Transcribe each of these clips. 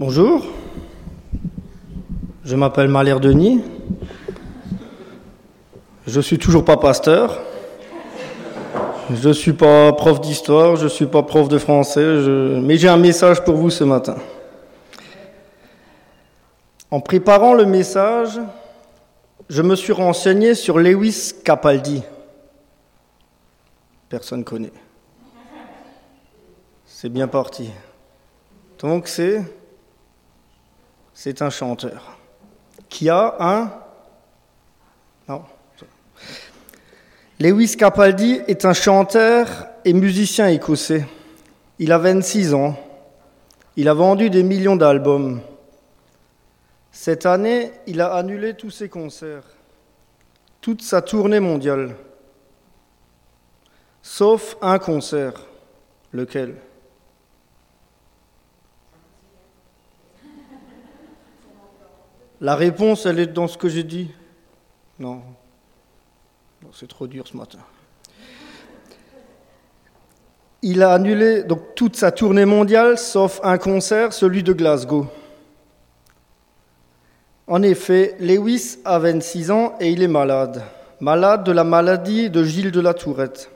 Bonjour, je m'appelle Malher Denis. Je suis toujours pas pasteur. Je ne suis pas prof d'histoire, je ne suis pas prof de français, mais j'ai un message pour vous ce matin. En préparant le message, je me suis renseigné sur Lewis Capaldi. Personne connaît. C'est bien parti. Donc c'est c'est un chanteur qui a un... Non. Lewis Capaldi est un chanteur et musicien écossais. Il a 26 ans. Il a vendu des millions d'albums. Cette année, il a annulé tous ses concerts, toute sa tournée mondiale, sauf un concert. Lequel? La réponse, elle est dans ce que j'ai dit Non. c'est trop dur ce matin. Il a annulé donc toute sa tournée mondiale, sauf un concert, celui de Glasgow. En effet, Lewis a 26 ans et il est malade. Malade de la maladie de Gilles de la Tourette.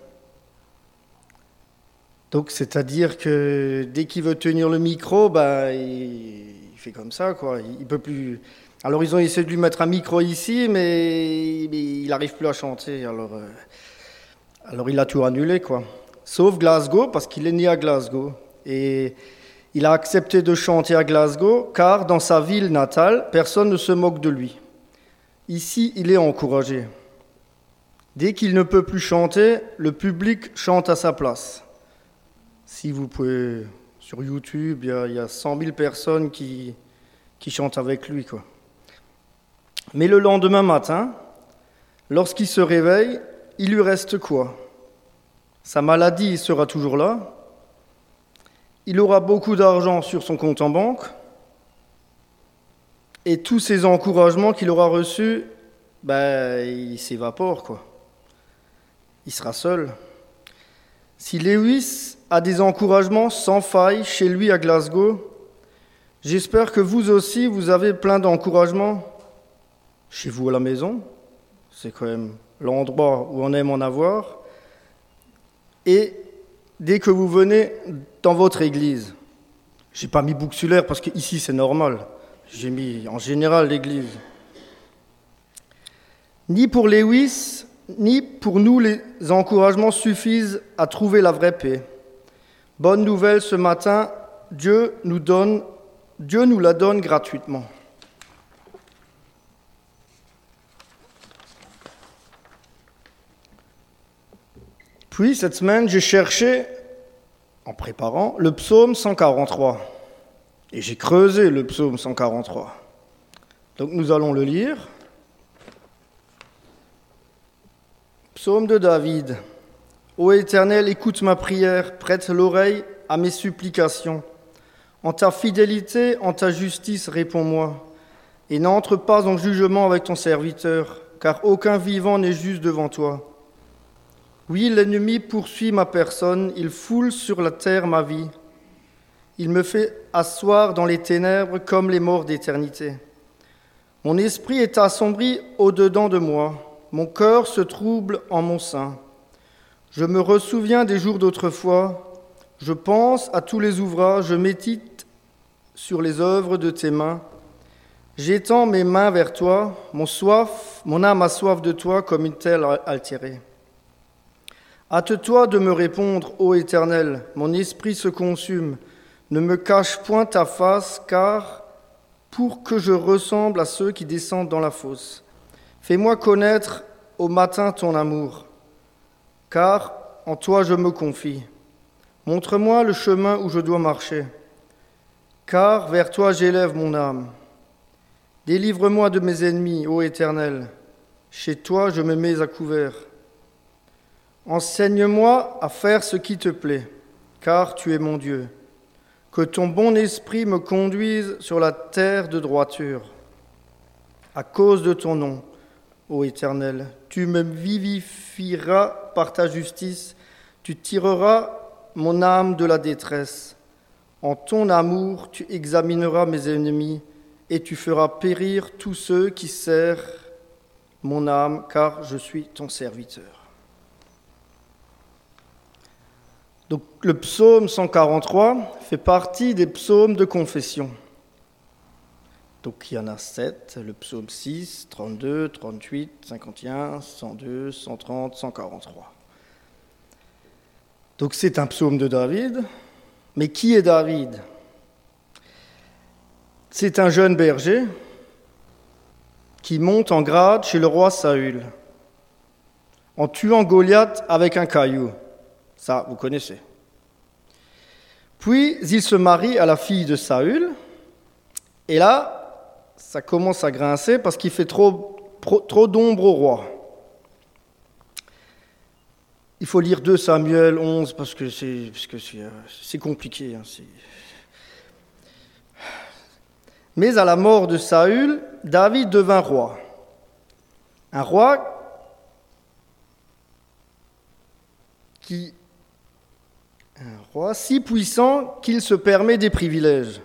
Donc, c'est-à-dire que dès qu'il veut tenir le micro, ben, il, fait comme ça, quoi. Il peut plus. Alors ils ont essayé de lui mettre un micro ici, mais, il n'arrive plus à chanter. Alors, euh, alors il a tout annulé, quoi. Sauf Glasgow, parce qu'il est né à Glasgow. Et il a accepté de chanter à Glasgow, car dans sa ville natale, personne ne se moque de lui. Ici, il est encouragé. Dès qu'il ne peut plus chanter, le public chante à sa place. Si vous pouvez, sur YouTube, il y a, 100 000 personnes qui, qui chantent avec lui, quoi. Mais le lendemain matin, lorsqu'il se réveille, il lui reste quoi? Sa maladie sera toujours là. Il aura beaucoup d'argent sur son compte en banque. Et tous ces encouragements qu'il aura reçus, ben, il s'évapore, quoi. Il sera seul. Si Lewis a des encouragements sans faille chez lui à Glasgow, j'espère que vous aussi, vous avez plein d'encouragements chez vous à la maison. C'est quand même l'endroit où on aime en avoir. Et dès que vous venez dans votre église, j'ai pas mis bouxulaire parce qu'ici c'est normal. J'ai mis en général l'église. Ni pour Lewis, ni pour nous, les encouragements suffisent à trouver la vraie paix. Bonne nouvelle ce matin, Dieu nous la donne gratuitement. Puis cette semaine, j'ai cherché, en préparant, le psaume 143. Et j'ai creusé le psaume 143. Donc nous allons le lire. Psaume de David. Ô Éternel, écoute ma prière, prête l'oreille à mes supplications. En ta fidélité, en ta justice, réponds-moi. Et n'entre pas en jugement avec ton serviteur, car aucun vivant n'est juste devant toi. Oui, l'ennemi poursuit ma personne, il foule sur la terre ma vie. Il me fait asseoir dans les ténèbres comme les morts d'éternité. Mon esprit est assombri au-dedans de moi, mon cœur se trouble en mon sein. Je me ressouviens des jours d'autrefois, je pense à tous les ouvrages, je médite sur les œuvres de tes mains. J'étends mes mains vers toi, mon soif, mon âme a soif de toi comme une telle altérée. Hâte-toi de me répondre, ô Éternel, mon esprit se consume. Ne me cache point ta face, car pour que je ressemble à ceux qui descendent dans la fosse. Fais-moi connaître au matin ton amour, car en toi je me confie. Montre-moi le chemin où je dois marcher, car vers toi j'élève mon âme. Délivre-moi de mes ennemis, ô Éternel. Chez toi je me mets à couvert. Enseigne-moi à faire ce qui te plaît, car tu es mon Dieu. Que ton bon esprit me conduise sur la terre de droiture. À cause de ton nom, ô Éternel, tu me vivifieras par ta justice, tu tireras mon âme de la détresse. En ton amour, tu examineras mes ennemis et tu feras périr tous ceux qui serrent mon âme, car je suis ton serviteur. Donc le psaume 143 fait partie des psaumes de confession. Donc il y en a sept, le psaume 6, 32, 38, 51, 102, 130, 143. Donc c'est un psaume de David. Mais qui est David? C'est un jeune berger qui monte en grade chez le roi Saül en tuant Goliath avec un caillou. Ça, vous connaissez. Puis il se marie à la fille de Saül, et là, ça commence à grincer parce qu'il fait trop, trop d'ombre au roi. Il faut lire 2 Samuel 11 parce que c'est, c'est, compliqué. Hein, Mais à la mort de Saül, David devint roi. Un roi qui un roi si puissant qu'il se permet des privilèges.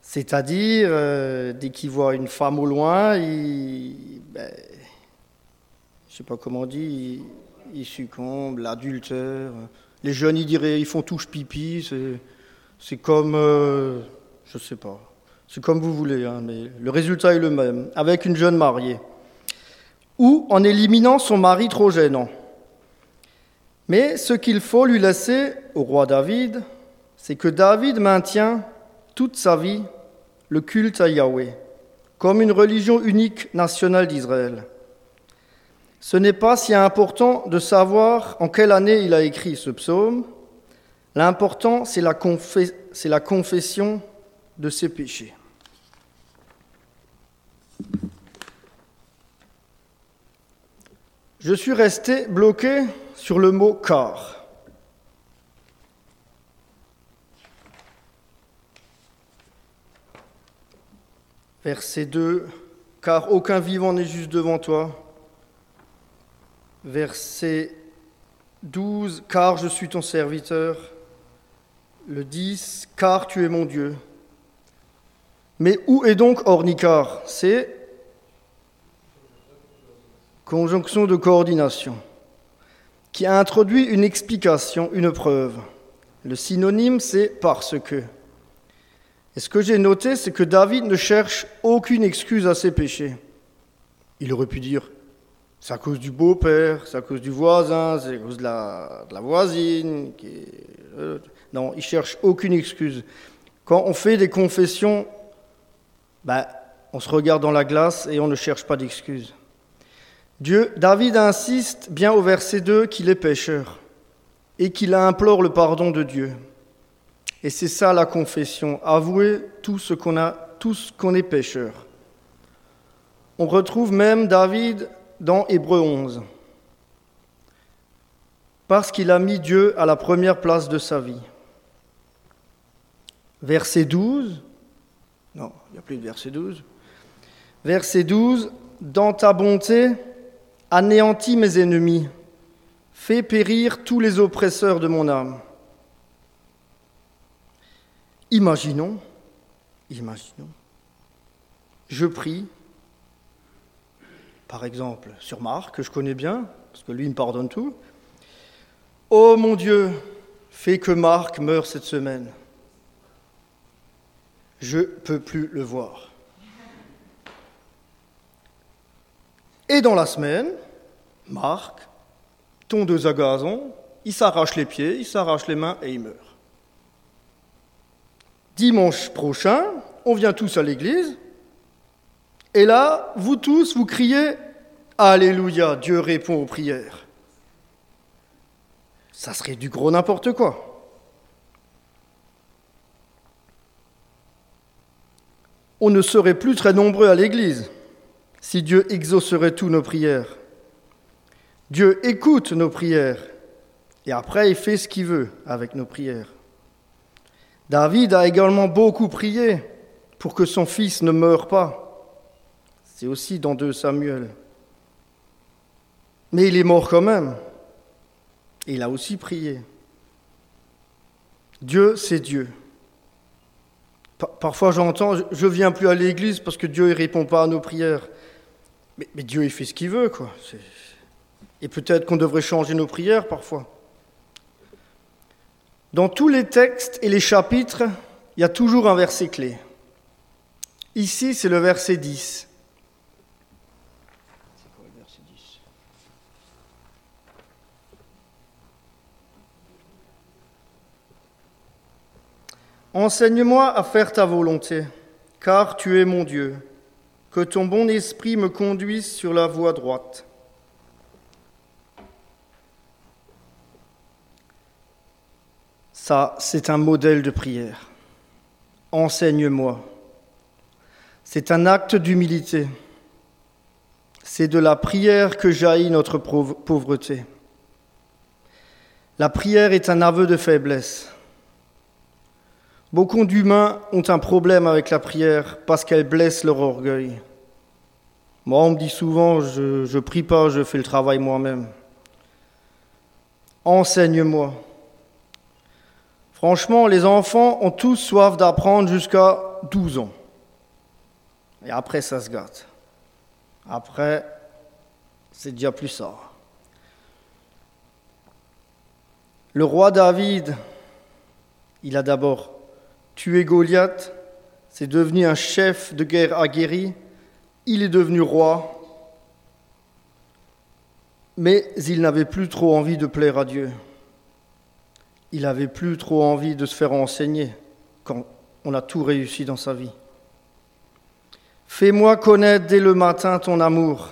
C'est-à-dire, euh, dès qu'il voit une femme au loin, il, ben, je sais pas comment on dit, il, succombe, l'adultère. Les jeunes, ils diraient, ils font touche pipi, c'est comme, euh, je sais pas, c'est comme vous voulez, hein, mais le résultat est le même, avec une jeune mariée. Ou en éliminant son mari trop gênant. Mais ce qu'il faut lui laisser au roi David, c'est que David maintient toute sa vie le culte à Yahweh, comme une religion unique nationale d'Israël. Ce n'est pas si important de savoir en quelle année il a écrit ce psaume. L'important, c'est la, confession de ses péchés. Je suis resté bloqué sur le mot car. Verset 2, car aucun vivant n'est juste devant toi. Verset 12, car je suis ton serviteur. Le 10, car tu es mon Dieu. Mais où est donc ornicar? C'est? Conjonction de coordination qui a introduit une explication, une preuve. Le synonyme, c'est parce que. Et ce que j'ai noté, c'est que David ne cherche aucune excuse à ses péchés. Il aurait pu dire c'est à cause du beau-père, c'est à cause du voisin, c'est à cause de la, voisine. Euh, non, il cherche aucune excuse. Quand on fait des confessions, ben, on se regarde dans la glace et on ne cherche pas d'excuses. Dieu, David insiste bien au verset 2 qu'il est pécheur et qu'il implore le pardon de Dieu. Et c'est ça la confession, avouer tout ce qu'on a, tout ce qu'on est pécheur. On retrouve même David dans Hébreu 11, parce qu'il a mis Dieu à la première place de sa vie. Verset 12, non, il n'y a plus de verset 12. Verset 12, dans ta bonté, anéantis mes ennemis, fais périr tous les oppresseurs de mon âme. Imaginons, imaginons, je prie, par exemple, sur Marc, que je connais bien, parce que lui, il me pardonne tout. Oh mon Dieu, fais que Marc meure cette semaine. Je ne peux plus le voir. Et dans la semaine, Marc, tondeuse à gazon, il s'arrache les pieds, il s'arrache les mains et il meurt. Dimanche prochain, on vient tous à l'église, et là, vous tous, vous criez Alléluia, Dieu répond aux prières. Ça serait du gros n'importe quoi. On ne serait plus très nombreux à l'église si Dieu exaucerait tous nos prières. Dieu écoute nos prières et après il fait ce qu'il veut avec nos prières. David a également beaucoup prié pour que son fils ne meure pas. C'est aussi dans 2 Samuel. Mais il est mort quand même. Il a aussi prié. Dieu, c'est Dieu. Parfois j'entends, je viens plus à l'église parce que Dieu ne répond pas à nos prières. Mais, Dieu, il fait ce qu'il veut, quoi. Et peut-être qu'on devrait changer nos prières parfois. Dans tous les textes et les chapitres, il y a toujours un verset clé. Ici, c'est le verset 10. Enseigne-moi à faire ta volonté, car tu es mon Dieu. Que ton bon esprit me conduise sur la voie droite. Ça, c'est un modèle de prière. Enseigne-moi. C'est un acte d'humilité. C'est de la prière que jaillit notre pauvreté. La prière est un aveu de faiblesse. Beaucoup d'humains ont un problème avec la prière parce qu'elle blesse leur orgueil. Moi, on me dit souvent, je ne prie pas, je fais le travail moi-même. Enseigne-moi. Franchement, les enfants ont tous soif d'apprendre jusqu'à 12 ans. Et après, ça se gâte. Après, c'est déjà plus ça. Le roi David, il a d'abord tué Goliath, c'est devenu un chef de guerre aguerri, il est devenu roi, mais il n'avait plus trop envie de plaire à Dieu. Il n'avait plus trop envie de se faire enseigner quand on a tout réussi dans sa vie. Fais-moi connaître dès le matin ton amour.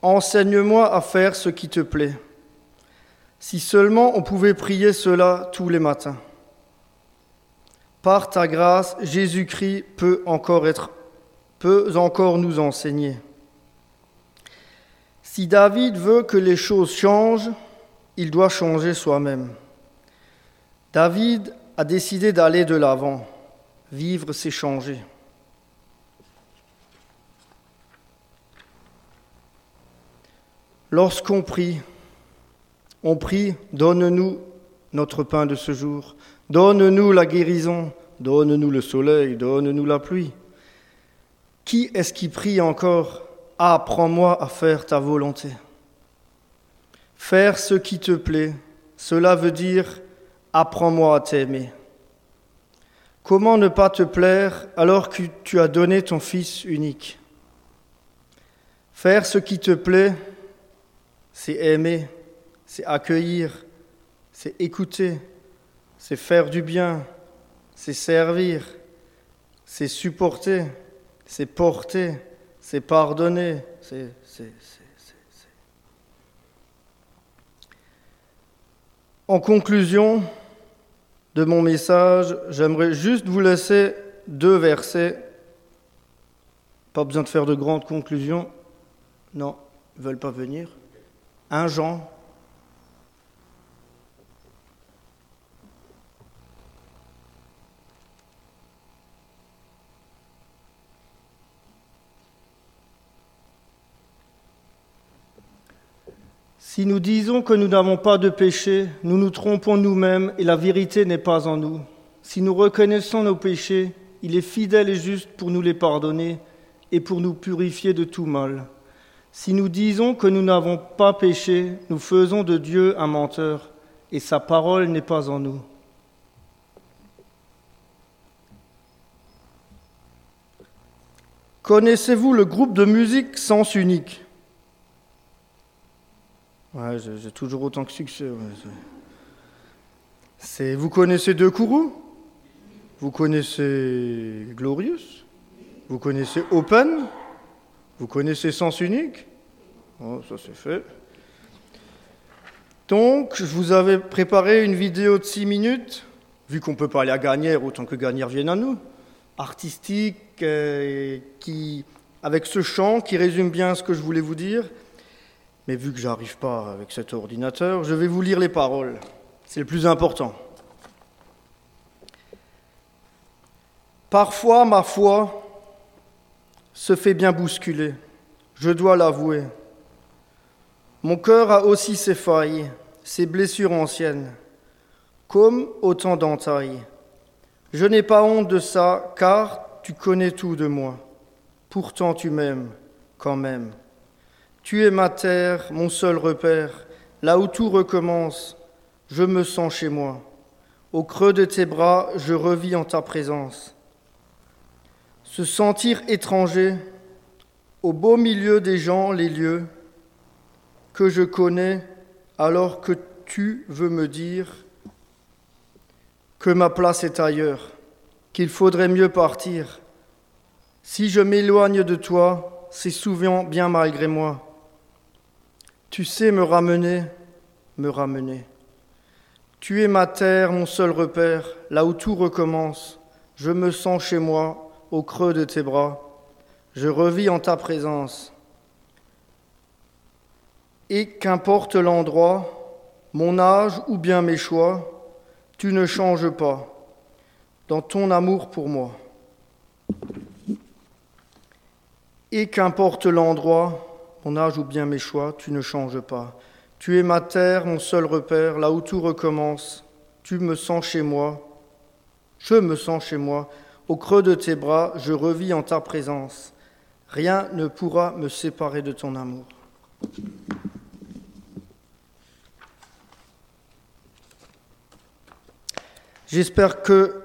Enseigne-moi à faire ce qui te plaît. Si seulement on pouvait prier cela tous les matins. Par ta grâce, Jésus-Christ peut encore être peut encore nous enseigner. Si David veut que les choses changent, il doit changer soi-même. David a décidé d'aller de l'avant. Vivre, c'est changer. Lorsqu'on prie, on prie, donne-nous notre pain de ce jour, donne-nous la guérison, donne-nous le soleil, donne-nous la pluie. Qui est-ce qui prie encore? Apprends-moi à faire ta volonté. Faire ce qui te plaît, cela veut dire apprends-moi à t'aimer. Comment ne pas te plaire alors que tu as donné ton Fils unique? Faire ce qui te plaît, c'est aimer, c'est accueillir, c'est écouter, c'est faire du bien, c'est servir, c'est supporter, c'est porter, c'est pardonner, c'est... En conclusion de mon message, j'aimerais juste vous laisser deux versets. Pas besoin de faire de grandes conclusions. Non, ils ne veulent pas venir. 1 Jean. Si nous disons que nous n'avons pas de péché, nous nous trompons nous-mêmes et la vérité n'est pas en nous. Si nous reconnaissons nos péchés, il est fidèle et juste pour nous les pardonner et pour nous purifier de tout mal. Si nous disons que nous n'avons pas péché, nous faisons de Dieu un menteur, et sa parole n'est pas en nous. Connaissez-vous le groupe de musique Sens Unique? Ouais, j'ai toujours autant que succès. C'est, vous connaissez De Kourou? Vous connaissez Glorious? Vous connaissez Open? Vous connaissez Sens Unique? Oh, Ça c'est fait. Donc, je vous avais préparé une vidéo de 6 minutes, vu qu'on peut pas aller à Gagnère, autant que Gagnère vienne à nous, artistique, euh, qui, avec ce chant qui résume bien ce que je voulais vous dire. Mais vu que j'arrive pas avec cet ordinateur, je vais vous lire les paroles. C'est le plus important. Parfois, ma foi, se fait bien bousculer, je dois l'avouer. Mon cœur a aussi ses failles, ses blessures anciennes. comme autant d'entailles. Je n'ai pas honte de ça, car tu connais tout de moi. Pourtant tu m'aimes quand même. Tu es ma terre, mon seul repère, là où tout recommence, je me sens chez moi. Au creux de tes bras, je revis en ta présence. Se sentir étranger, au beau milieu des gens, les lieux que je connais, alors que tu veux me dire que ma place est ailleurs, qu'il faudrait mieux partir. Si je m'éloigne de toi, c'est souvent bien malgré moi. Tu sais me ramener, me ramener. Tu es ma terre, mon seul repère, là où tout recommence. Je me sens chez moi, au creux de tes bras. Je revis en ta présence. Et qu'importe l'endroit, mon âge ou bien mes choix, tu ne changes pas dans ton amour pour moi. Et qu'importe l'endroit, mon âge ou bien mes choix, tu ne changes pas. Tu es ma terre, mon seul repère, là où tout recommence. Tu me sens chez moi, je me sens chez moi. Au creux de tes bras, je revis en ta présence. Rien ne pourra me séparer de ton amour. J'espère que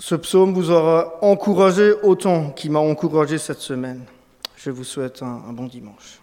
ce psaume vous aura encouragé autant qu'il m'a encouragé cette semaine. Je vous souhaite un, bon dimanche.